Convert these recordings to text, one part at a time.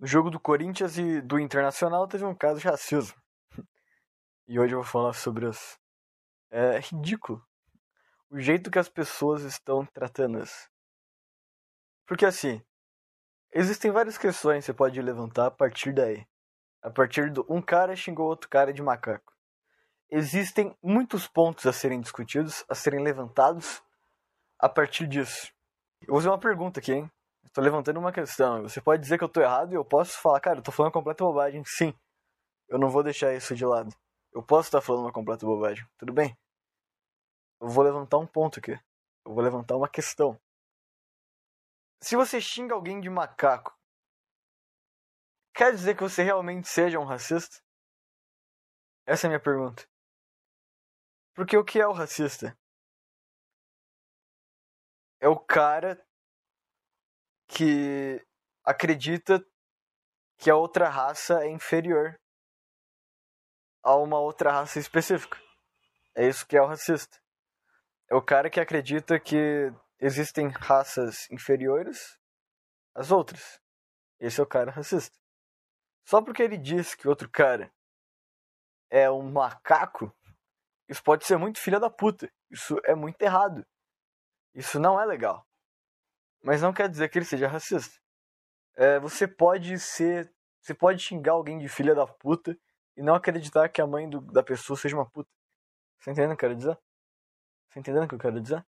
No jogo do Corinthians e do Internacional teve um caso de racismo. E hoje eu vou falar sobre os. É ridículo o jeito que as pessoas estão tratando isso. Porque assim, existem várias questões que você pode levantar a partir daí. A partir do um cara xingou outro cara de macaco. Existem muitos pontos a serem discutidos, a serem levantados a partir disso. Eu vou fazer uma pergunta aqui, hein? Estou levantando uma questão. Você pode dizer que eu estou errado e eu posso falar, cara, eu tô falando completa bobagem. Sim, eu não vou deixar isso de lado. Eu posso estar falando uma completa bobagem. Tudo bem? Eu vou levantar um ponto aqui. Eu vou levantar uma questão. Se você xinga alguém de macaco, quer dizer que você realmente seja um racista? Essa é a minha pergunta. Porque o que é o racista? É o cara que acredita que a outra raça é inferior a uma outra raça específica. É isso que é o racista. É o cara que acredita que existem raças inferiores às outras. Esse é o cara racista. Só porque ele diz que outro cara é um macaco, isso pode ser muito filha da puta. Isso é muito errado. Isso não é legal. Mas não quer dizer que ele seja racista. É, você pode ser. Você pode xingar alguém de filha da puta e não acreditar que a mãe do, da pessoa seja uma puta. Você entende o que eu quero dizer? Tá entendendo o que eu quero dizer?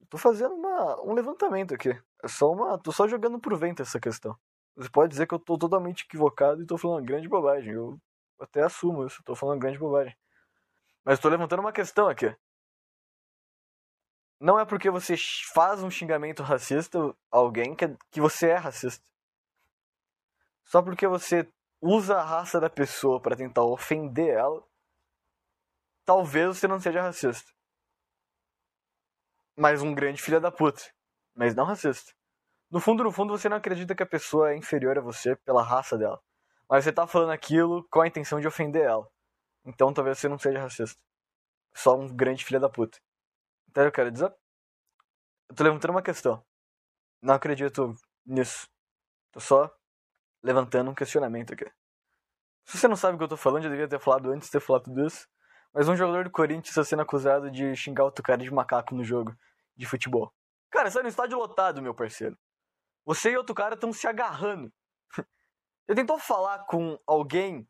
Eu tô fazendo uma, um levantamento aqui. É só uma. tô só jogando pro vento essa questão. Você pode dizer que eu tô totalmente equivocado e tô falando grande bobagem. Eu até assumo isso, tô falando grande bobagem. Mas tô levantando uma questão aqui. Não é porque você faz um xingamento racista a alguém que, que você é racista. Só porque você usa a raça da pessoa para tentar ofender ela, talvez você não seja racista. Mas um grande filho da puta. Mas não racista. No fundo, no fundo, você não acredita que a pessoa é inferior a você pela raça dela. Mas você tá falando aquilo com a intenção de ofender ela. Então talvez você não seja racista. Só um grande filho da puta. Então eu quero dizer. Eu tô levantando uma questão. Não acredito nisso. Tô só levantando um questionamento aqui. Se você não sabe o que eu tô falando, eu devia ter falado antes de ter falado tudo isso. Mas um jogador do Corinthians está sendo acusado de xingar outro cara de macaco no jogo de futebol. Cara, é no estádio lotado, meu parceiro. Você e outro cara estão se agarrando. Você tentou falar com alguém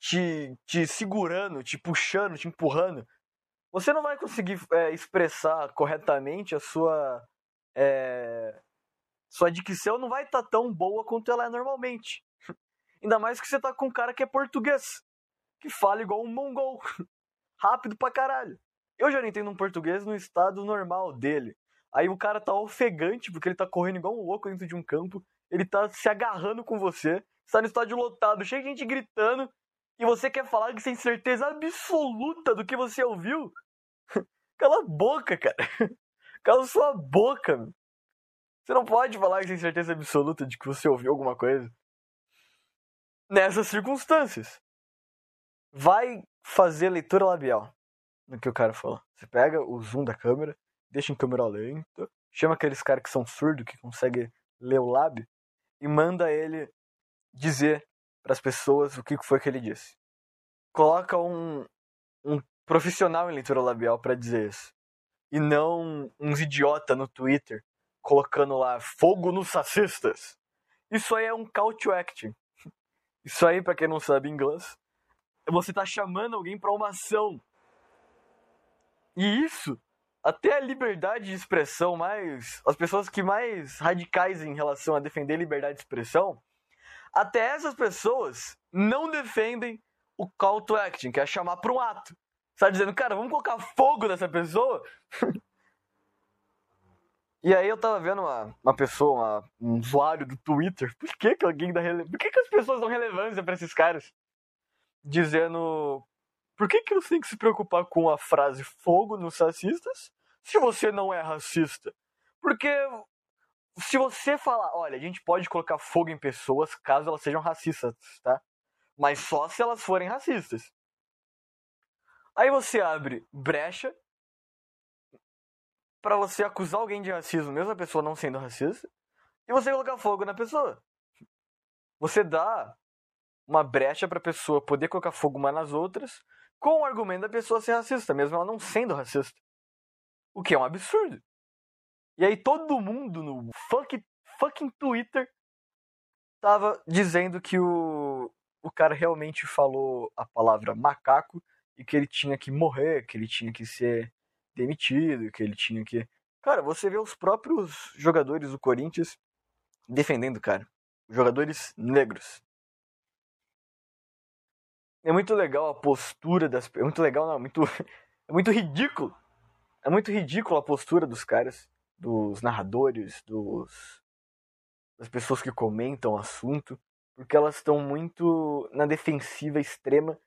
te, te segurando, te puxando, te empurrando. Você não vai conseguir é, expressar corretamente a sua. É, sua dicção não vai estar tá tão boa quanto ela é normalmente. Ainda mais que você tá com um cara que é português, que fala igual um mongol rápido pra caralho. Eu já não entendo um português no estado normal dele. Aí o cara tá ofegante porque ele tá correndo igual um louco dentro de um campo, ele tá se agarrando com você, está no estádio lotado, cheio de gente gritando, e você quer falar que sem certeza absoluta do que você ouviu? Cala a boca, cara. Cala sua boca. Você não pode falar que sem certeza absoluta de que você ouviu alguma coisa. Nessas circunstâncias. Vai fazer leitura labial no que o cara falou. Você pega o zoom da câmera, deixa em câmera lenta, chama aqueles caras que são surdos, que conseguem ler o lábio, e manda ele dizer para as pessoas o que foi que ele disse. Coloca um, um profissional em leitura labial para dizer isso. E não uns idiota no Twitter colocando lá fogo nos racistas. Isso aí é um call to action. Isso aí, para quem não sabe inglês, você está chamando alguém para uma ação. E isso, até a liberdade de expressão mais. As pessoas que mais radicais em relação a defender liberdade de expressão, até essas pessoas não defendem o call to action, que é chamar para um ato. Você tá dizendo, cara, vamos colocar fogo nessa pessoa? e aí eu tava vendo uma, uma pessoa, uma, um usuário do Twitter, por que, que alguém dá rele... Por que, que as pessoas dão relevância para esses caras? dizendo por que, que você tem que se preocupar com a frase fogo nos racistas se você não é racista? Porque se você falar, olha, a gente pode colocar fogo em pessoas caso elas sejam racistas, tá? Mas só se elas forem racistas. Aí você abre brecha para você acusar alguém de racismo, mesmo a pessoa não sendo racista, e você colocar fogo na pessoa. você dá uma brecha pra pessoa poder colocar fogo uma nas outras com o argumento da pessoa ser racista, mesmo ela não sendo racista. O que é um absurdo. E aí todo mundo no fuck, fucking Twitter tava dizendo que o, o cara realmente falou a palavra macaco e que ele tinha que morrer, que ele tinha que ser demitido, que ele tinha que. Cara, você vê os próprios jogadores do Corinthians defendendo, cara. Jogadores negros. É muito legal a postura das. É muito legal, não, é muito. É muito ridículo. É muito ridículo a postura dos caras, dos narradores, dos. das pessoas que comentam o assunto, porque elas estão muito na defensiva extrema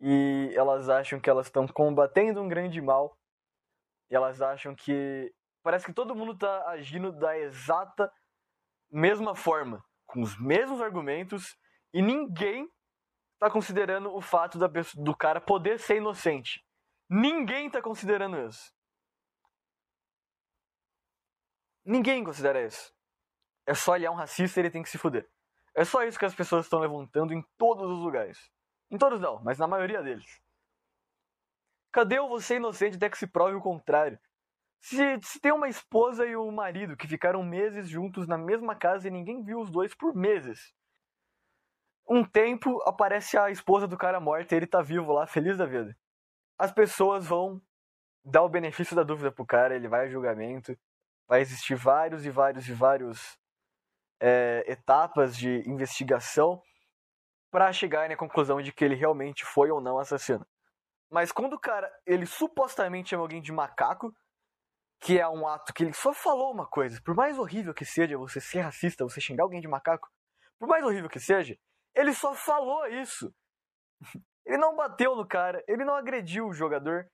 e elas acham que elas estão combatendo um grande mal. E elas acham que. Parece que todo mundo tá agindo da exata mesma forma, com os mesmos argumentos, e ninguém tá considerando o fato da, do cara poder ser inocente. Ninguém tá considerando isso. Ninguém considera isso. É só ele é um racista e ele tem que se fuder. É só isso que as pessoas estão levantando em todos os lugares. Em todos não, mas na maioria deles. Cadê o você inocente até que se prove o contrário? Se, se tem uma esposa e um marido que ficaram meses juntos na mesma casa e ninguém viu os dois por meses, um tempo aparece a esposa do cara morta e ele tá vivo lá, feliz da vida. As pessoas vão dar o benefício da dúvida pro cara, ele vai a julgamento, vai existir vários e vários e vários é, etapas de investigação para chegar na conclusão de que ele realmente foi ou não assassino. Mas quando o cara, ele supostamente chama alguém de macaco, que é um ato que ele só falou uma coisa, por mais horrível que seja você ser racista, você xingar alguém de macaco, por mais horrível que seja, ele só falou isso. Ele não bateu no cara, ele não agrediu o jogador.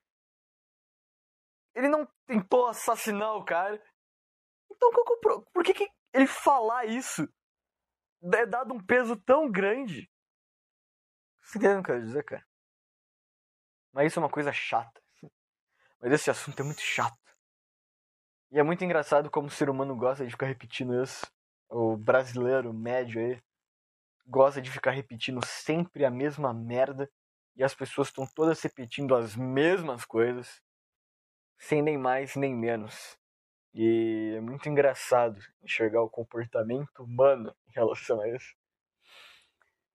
Ele não tentou assassinar o cara. Então por que, que ele falar isso é dado um peso tão grande? Você o que eu quero dizer, cara? Mas isso é uma coisa chata. Mas esse assunto é muito chato. E é muito engraçado como o ser humano gosta de ficar repetindo isso. O brasileiro médio aí gosta de ficar repetindo sempre a mesma merda e as pessoas estão todas repetindo as mesmas coisas, sem nem mais nem menos. E é muito engraçado enxergar o comportamento humano em relação a isso.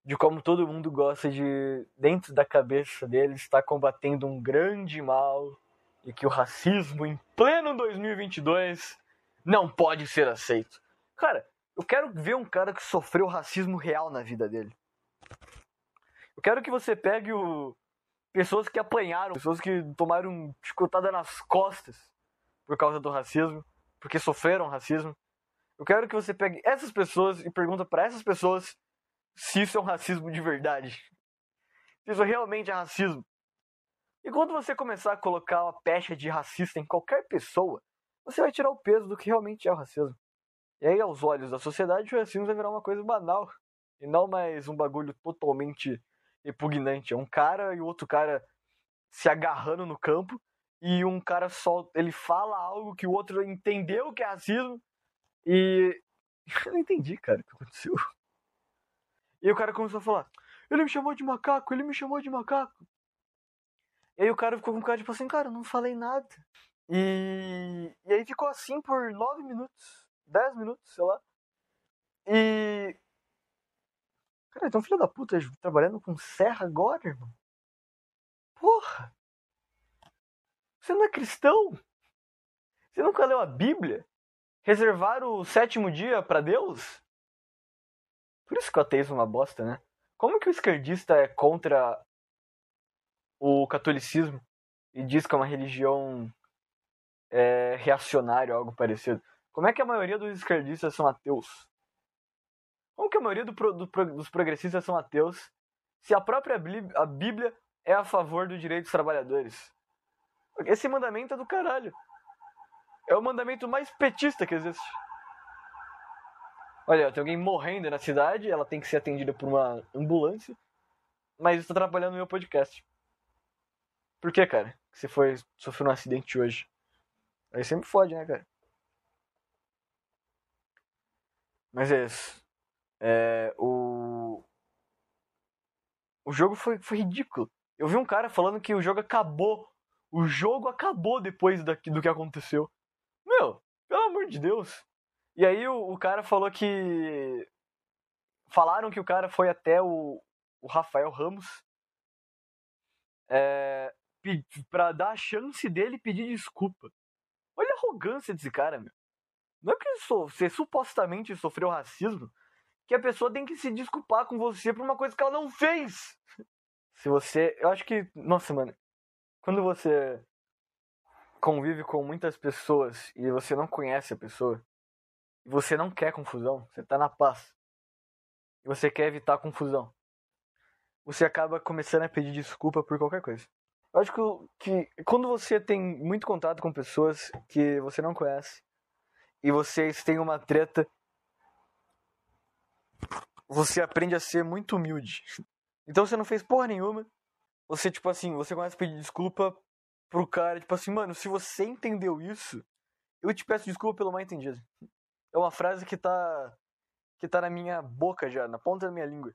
De como todo mundo gosta de, dentro da cabeça deles, estar combatendo um grande mal e que o racismo em pleno 2022 não pode ser aceito. Cara, eu quero ver um cara que sofreu racismo real na vida dele. Eu quero que você pegue o... pessoas que apanharam, pessoas que tomaram chicotada nas costas por causa do racismo, porque sofreram racismo. Eu quero que você pegue essas pessoas e pergunta para essas pessoas se isso é um racismo de verdade. Se isso realmente é racismo. E quando você começar a colocar uma pecha de racista em qualquer pessoa, você vai tirar o peso do que realmente é o racismo. E aí, aos olhos da sociedade, o racismo vai virar uma coisa banal. E não mais um bagulho totalmente repugnante. É um cara e o outro cara se agarrando no campo. E um cara só. Ele fala algo que o outro entendeu que é racismo. E. Eu não entendi, cara, o que aconteceu. E o cara começou a falar: Ele me chamou de macaco, ele me chamou de macaco. E aí o cara ficou com cara tipo assim: Cara, eu não falei nada. E, e aí ficou assim por nove minutos. 10 minutos, sei lá. E. Cara, então filho da puta trabalhando com serra agora, irmão. Porra! Você não é cristão? Você nunca leu a Bíblia? Reservar o sétimo dia para Deus? Por isso que o ateísmo é uma bosta, né? Como que o esquerdista é contra o catolicismo e diz que é uma religião é, reacionária ou algo parecido? Como é que a maioria dos esquerdistas são ateus? Como que a maioria do, do, dos progressistas são ateus se a própria a Bíblia é a favor do direito dos trabalhadores? Esse mandamento é do caralho. É o mandamento mais petista que existe. Olha, tem alguém morrendo na cidade, ela tem que ser atendida por uma ambulância, mas está atrapalhando o meu podcast. Por que, cara? Você foi sofreu um acidente hoje. Aí sempre fode, né, cara? Mas é isso. É, o O jogo foi, foi ridículo. Eu vi um cara falando que o jogo acabou. O jogo acabou depois da, do que aconteceu. Meu, pelo amor de Deus. E aí o, o cara falou que. Falaram que o cara foi até o, o Rafael Ramos é, para dar a chance dele pedir desculpa. Olha a arrogância desse cara, meu. Não é porque você supostamente sofreu racismo que a pessoa tem que se desculpar com você por uma coisa que ela não fez. Se você. Eu acho que. Nossa, mano. Quando você convive com muitas pessoas e você não conhece a pessoa, você não quer confusão, você tá na paz, e você quer evitar confusão, você acaba começando a pedir desculpa por qualquer coisa. Eu acho que, que quando você tem muito contato com pessoas que você não conhece e vocês têm uma treta, você aprende a ser muito humilde. Então você não fez porra nenhuma. Você, tipo assim, você começa a pedir desculpa pro cara, tipo assim, mano, se você entendeu isso, eu te peço desculpa pelo mal entendido. É uma frase que tá. que tá na minha boca já, na ponta da minha língua.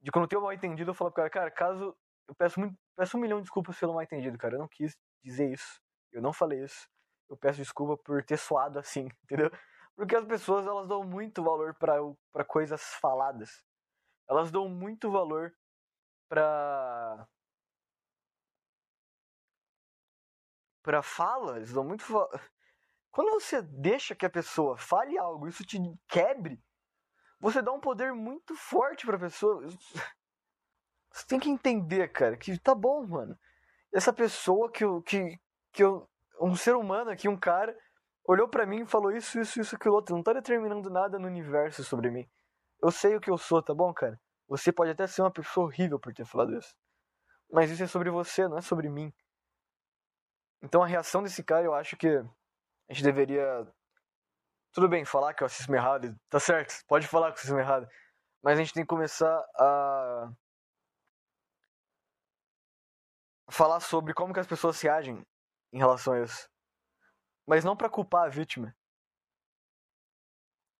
De quando tem um mal entendido, eu falo pro cara, cara, caso eu peço, muito, peço um milhão de desculpas pelo mal entendido, cara. Eu não quis dizer isso. Eu não falei isso. Eu peço desculpa por ter soado assim, entendeu? Porque as pessoas, elas dão muito valor para coisas faladas. Elas dão muito valor pra. Pra fala. Eles dão muito. Quando você deixa que a pessoa fale algo, isso te quebre, você dá um poder muito forte pra pessoa. Você tem que entender, cara, que tá bom, mano. Essa pessoa que eu. Que, que eu um ser humano aqui, um cara, olhou para mim e falou isso, isso, isso, aquilo outro. Não tá determinando nada no universo sobre mim. Eu sei o que eu sou, tá bom, cara? Você pode até ser uma pessoa horrível por ter falado isso. Mas isso é sobre você, não é sobre mim. Então a reação desse cara, eu acho que a gente deveria. Tudo bem, falar que eu assisto errado, tá certo, pode falar que eu assisto errado. Mas a gente tem que começar a falar sobre como que as pessoas se agem em relação a isso. Mas não para culpar a vítima.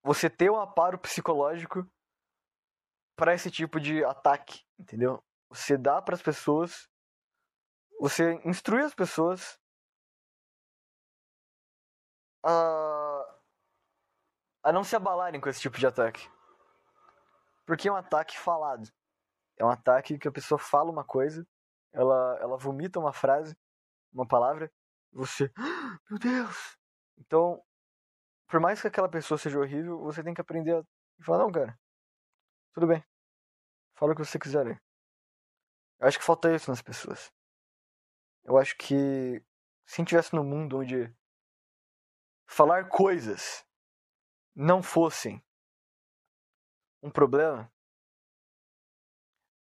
Você ter um aparo psicológico para esse tipo de ataque, entendeu? Você dá para as pessoas, você instrui as pessoas a a não se abalarem com esse tipo de ataque. Porque é um ataque falado. É um ataque que a pessoa fala uma coisa ela, ela vomita uma frase, uma palavra, você, ah, meu Deus! Então, por mais que aquela pessoa seja horrível, você tem que aprender a falar, não, cara, tudo bem, fala o que você quiser. Eu acho que falta isso nas pessoas. Eu acho que se a gente tivesse num mundo onde falar coisas não fossem um problema,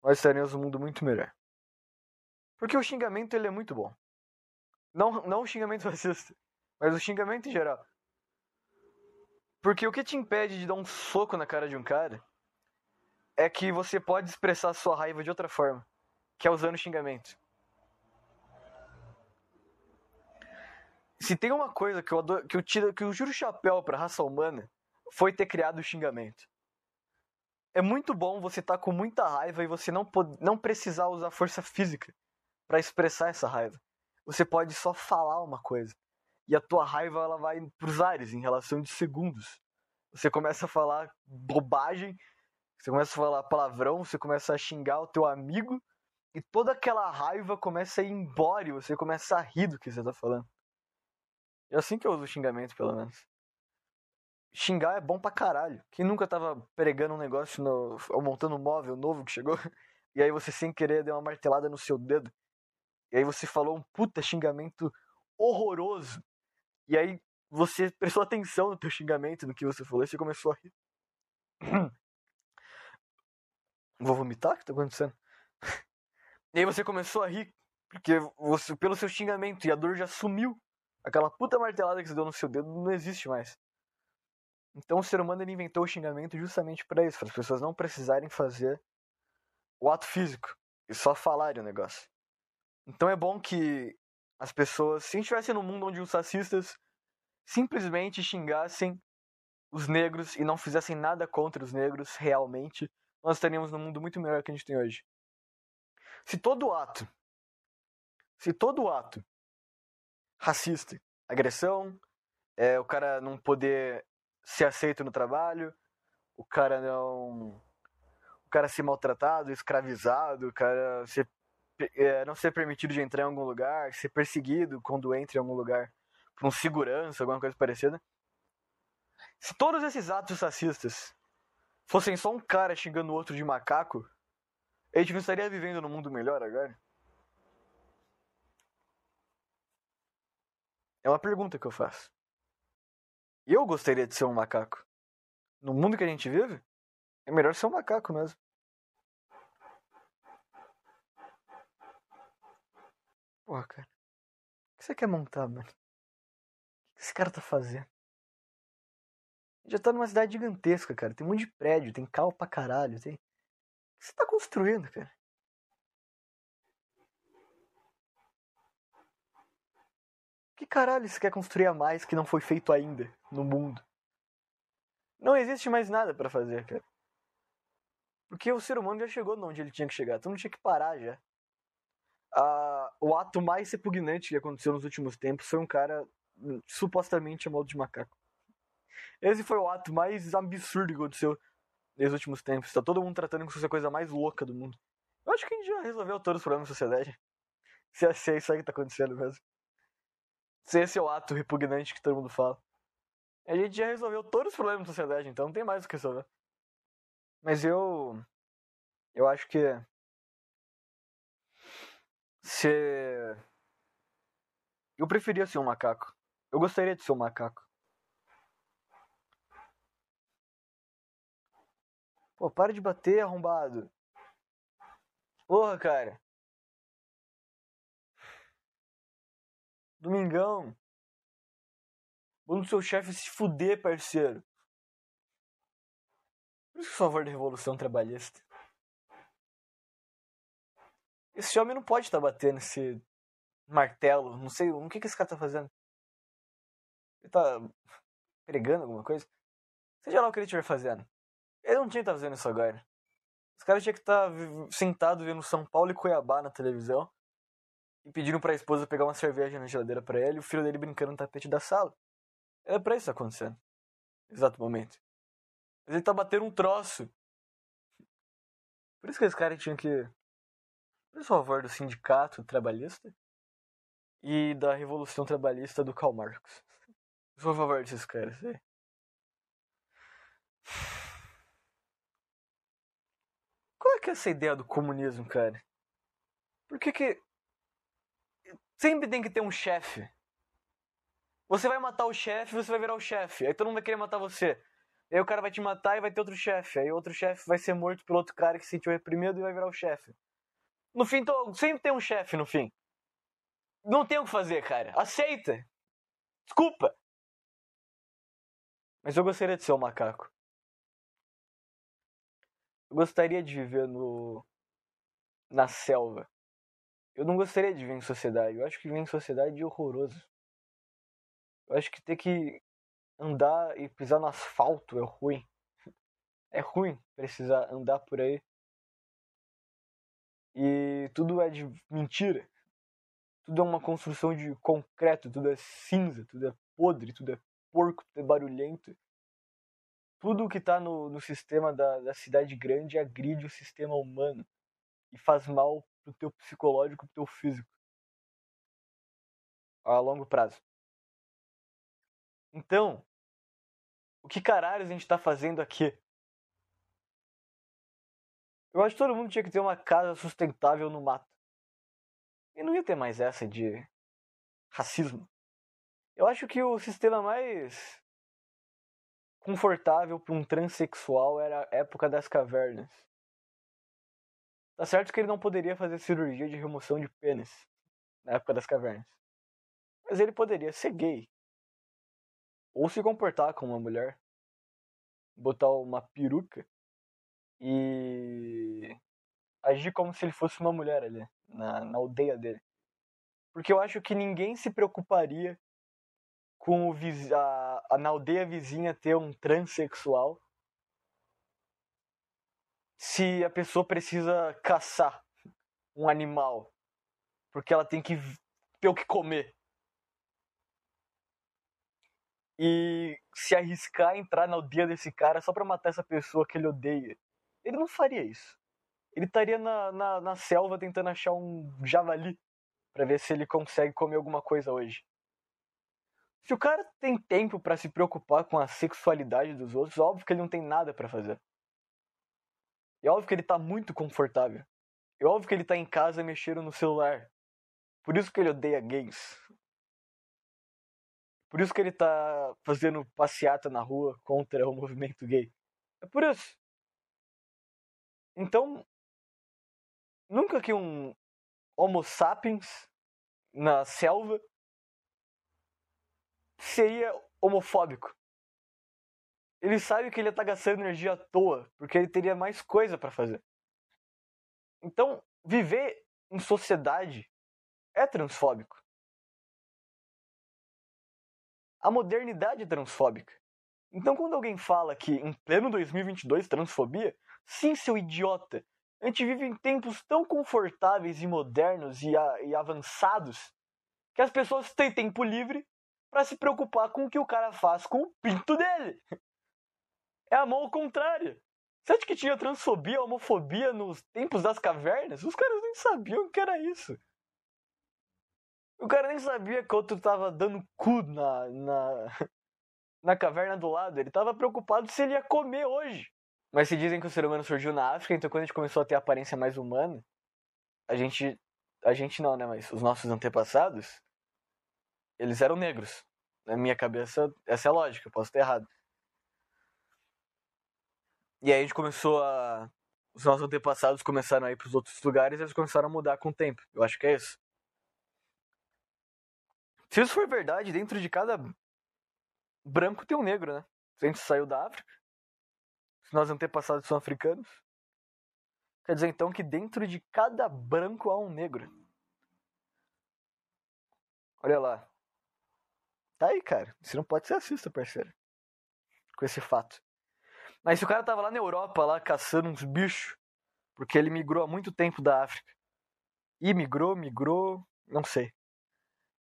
nós estaríamos num mundo muito melhor. Porque o xingamento ele é muito bom. Não, não o xingamento racista, mas o xingamento em geral. Porque o que te impede de dar um soco na cara de um cara é que você pode expressar sua raiva de outra forma, que é usando xingamento. Se tem uma coisa que eu, adoro, que eu, tiro, que eu chapéu pra raça humana, foi ter criado o xingamento. É muito bom você estar tá com muita raiva e você não, não precisar usar força física para expressar essa raiva. Você pode só falar uma coisa e a tua raiva ela vai pros ares em relação de segundos. Você começa a falar bobagem, você começa a falar palavrão, você começa a xingar o teu amigo e toda aquela raiva começa a ir embora e você começa a rir do que você tá falando. É assim que eu uso xingamento, pelo menos. Xingar é bom pra caralho. Quem nunca tava pregando um negócio no, ou montando um móvel novo que chegou e aí você sem querer deu uma martelada no seu dedo e aí você falou um puta xingamento horroroso. E aí você prestou atenção no teu xingamento, no que você falou, e você começou a rir. Vou vomitar? O que tá acontecendo? E aí você começou a rir, porque você, pelo seu xingamento, e a dor já sumiu. Aquela puta martelada que você deu no seu dedo não existe mais. Então o ser humano ele inventou o xingamento justamente para isso, para as pessoas não precisarem fazer o ato físico e só falarem o negócio. Então é bom que as pessoas, se a gente estivesse num mundo onde os racistas simplesmente xingassem os negros e não fizessem nada contra os negros realmente, nós estaríamos num mundo muito melhor que a gente tem hoje. Se todo ato, se todo ato racista, agressão, é, o cara não poder ser aceito no trabalho, o cara não. O cara ser maltratado, escravizado, o cara ser, é, não ser permitido de entrar em algum lugar, ser perseguido quando entra em algum lugar por um segurança, alguma coisa parecida. Se todos esses atos racistas fossem só um cara xingando o outro de macaco, a gente não estaria vivendo num mundo melhor agora? É uma pergunta que eu faço. Eu gostaria de ser um macaco. No mundo que a gente vive, é melhor ser um macaco mesmo. Porra, cara. O que você quer montar, mano? O que esse cara tá fazendo? Já tá numa cidade gigantesca, cara. Tem um monte de prédio, tem carro pra caralho, tem. O que você tá construindo, cara? Caralho você quer construir a mais que não foi feito ainda no mundo? Não existe mais nada para fazer, cara. Porque o ser humano já chegou onde ele tinha que chegar. Então não tinha que parar já. Ah, o ato mais repugnante que aconteceu nos últimos tempos foi um cara hum, supostamente chamado de macaco. Esse foi o ato mais absurdo que aconteceu nos últimos tempos. Tá todo mundo tratando como se fosse a coisa mais louca do mundo. Eu acho que a gente já resolveu todos os problemas da sociedade. Se é isso aí que tá acontecendo mesmo. Se esse é o ato repugnante que todo mundo fala. A gente já resolveu todos os problemas da sociedade, então não tem mais o que resolver. Mas eu. Eu acho que. Se. Eu preferia ser um macaco. Eu gostaria de ser um macaco. Pô, para de bater, arrombado. Porra, cara. Domingão. Manda o seu chefe se fuder, parceiro. Por isso que favor da revolução trabalhista. Esse homem não pode estar batendo esse martelo. Não sei o que, que esse cara tá fazendo. Ele tá pregando alguma coisa? Seja lá o que ele estiver fazendo. Ele não tinha que estar fazendo isso agora. Os caras tinham que estar sentado vendo São Paulo e Cuiabá na televisão e pediram pra esposa pegar uma cerveja na geladeira para ele e o filho dele brincando no tapete da sala. É pra isso acontecendo. Exato momento. Mas ele tá batendo um troço. Por isso que esse cara tinha que. Por favor do sindicato trabalhista e da revolução trabalhista do Karl Marx. Por favor desses caras aí. Qual é que é essa ideia do comunismo, cara? Por que que Sempre tem que ter um chefe. Você vai matar o chefe, você vai virar o chefe. Aí todo mundo vai querer matar você. Aí o cara vai te matar e vai ter outro chefe. Aí outro chefe vai ser morto pelo outro cara que se sentiu reprimido e vai virar o chefe. No fim, tô, sempre tem um chefe no fim. Não tem o que fazer, cara. Aceita. Desculpa. Mas eu gostaria de ser um macaco. Eu gostaria de viver no na selva. Eu não gostaria de viver em sociedade. Eu acho que viver em sociedade é horroroso. Eu acho que ter que andar e pisar no asfalto é ruim. É ruim precisar andar por aí. E tudo é de mentira. Tudo é uma construção de concreto, tudo é cinza, tudo é podre, tudo é porco, tudo é barulhento. Tudo que está no, no sistema da, da cidade grande agride o sistema humano e faz mal pro teu psicológico, pro teu físico. A longo prazo. Então, o que caralho a gente tá fazendo aqui? Eu acho que todo mundo tinha que ter uma casa sustentável no mato. E não ia ter mais essa de racismo. Eu acho que o sistema mais confortável para um transexual era a época das cavernas. Tá certo que ele não poderia fazer cirurgia de remoção de pênis na época das cavernas. Mas ele poderia ser gay. Ou se comportar como uma mulher. Botar uma peruca e agir como se ele fosse uma mulher ali, na, na aldeia dele. Porque eu acho que ninguém se preocuparia com o a, a, na aldeia vizinha ter um transexual se a pessoa precisa caçar um animal. Porque ela tem que ter o que comer. E se arriscar a entrar na aldeia desse cara só pra matar essa pessoa que ele odeia. Ele não faria isso. Ele estaria na, na, na selva tentando achar um javali para ver se ele consegue comer alguma coisa hoje. Se o cara tem tempo para se preocupar com a sexualidade dos outros, óbvio que ele não tem nada para fazer. É óbvio que ele tá muito confortável. É óbvio que ele tá em casa mexendo no celular. Por isso que ele odeia gays. Por isso que ele tá fazendo passeata na rua contra o movimento gay. É por isso. Então, nunca que um Homo sapiens na selva seria homofóbico. Ele sabe que ele está gastando energia à toa, porque ele teria mais coisa para fazer. Então, viver em sociedade é transfóbico. A modernidade é transfóbica. Então, quando alguém fala que em pleno 2022 transfobia, sim, seu idiota, a gente vive em tempos tão confortáveis e modernos e, a, e avançados que as pessoas têm tempo livre para se preocupar com o que o cara faz com o pinto dele. É a mão contrária. Você acha que tinha transfobia, homofobia nos tempos das cavernas? Os caras nem sabiam o que era isso. O cara nem sabia que o outro tava dando cu na, na, na caverna do lado. Ele tava preocupado se ele ia comer hoje. Mas se dizem que o ser humano surgiu na África, então quando a gente começou a ter aparência mais humana, a gente. A gente não, né? Mas os nossos antepassados, eles eram negros. Na minha cabeça, essa é a lógica, eu posso estar errado. E aí a gente começou a. Os nossos antepassados começaram a ir para os outros lugares e eles começaram a mudar com o tempo. Eu acho que é isso. Se isso for verdade, dentro de cada branco tem um negro, né? A gente saiu da África, se nossos antepassados são africanos, quer dizer então que dentro de cada branco há um negro. Olha lá. Tá aí, cara. Você não pode ser racista, parceiro. Com esse fato. Mas se o cara tava lá na Europa, lá caçando uns bichos, porque ele migrou há muito tempo da África. E migrou, migrou, não sei.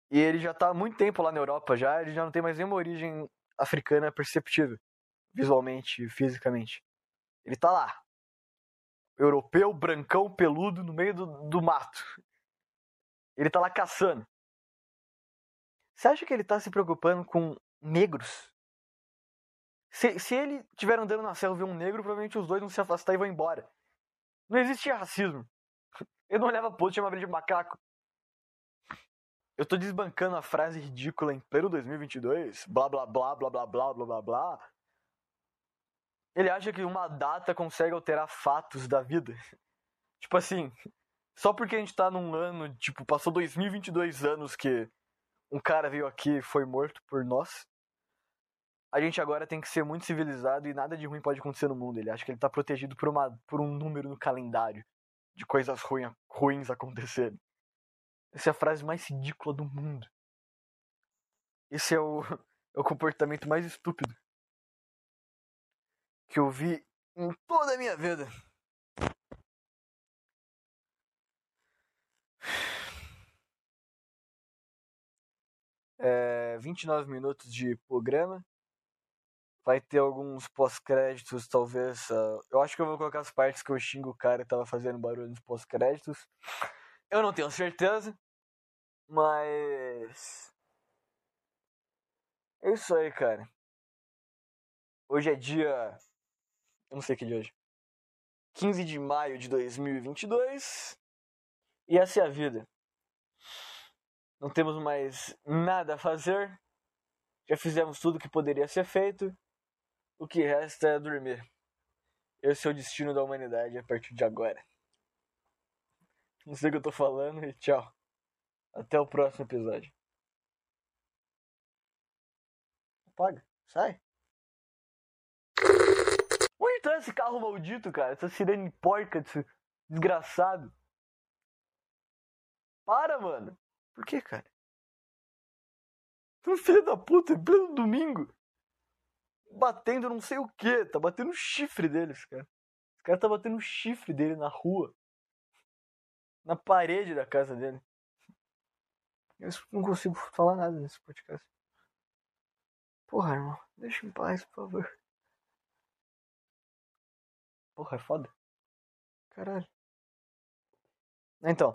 E ele já tá há muito tempo lá na Europa já, ele já não tem mais nenhuma origem africana perceptível, visualmente, fisicamente. Ele tá lá. Europeu, brancão, peludo, no meio do, do mato. Ele tá lá caçando. Você acha que ele tá se preocupando com negros? Se, se ele estiver andando na selva e ver um negro, provavelmente os dois vão se afastar e vão embora. Não existia racismo. Ele não olhava pro outro e chamava ele de macaco. Eu tô desbancando a frase ridícula em pleno 2022, blá blá blá blá blá blá blá blá blá. Ele acha que uma data consegue alterar fatos da vida. Tipo assim, só porque a gente tá num ano, tipo, passou 2022 anos que um cara veio aqui e foi morto por nós. A gente agora tem que ser muito civilizado e nada de ruim pode acontecer no mundo. Ele acha que ele tá protegido por, uma, por um número no calendário de coisas ruim, ruins acontecerem. Essa é a frase mais ridícula do mundo. Esse é o, é o comportamento mais estúpido que eu vi em toda a minha vida. É, 29 minutos de programa. Vai ter alguns pós-créditos, talvez. Uh, eu acho que eu vou colocar as partes que eu xingo o cara que tava fazendo barulho nos pós-créditos. Eu não tenho certeza. Mas. É isso aí, cara. Hoje é dia. Eu não sei que dia hoje. 15 de maio de 2022. E essa é a vida. Não temos mais nada a fazer. Já fizemos tudo que poderia ser feito. O que resta é dormir. Esse é o destino da humanidade a partir de agora. Não sei o que eu tô falando e tchau. Até o próximo episódio. Apaga. Sai. Onde tá esse carro maldito, cara? Essa sirene porca desse desgraçado. Para, mano. Por que, cara? Tu filho da puta, em pleno domingo. Batendo não sei o que. Tá batendo o chifre deles, cara. Esse cara tá batendo o chifre dele na rua. na parede da casa dele. Eu não consigo falar nada nesse podcast. Porra, irmão, deixa em paz, por favor. Porra, é foda. Caralho. Então.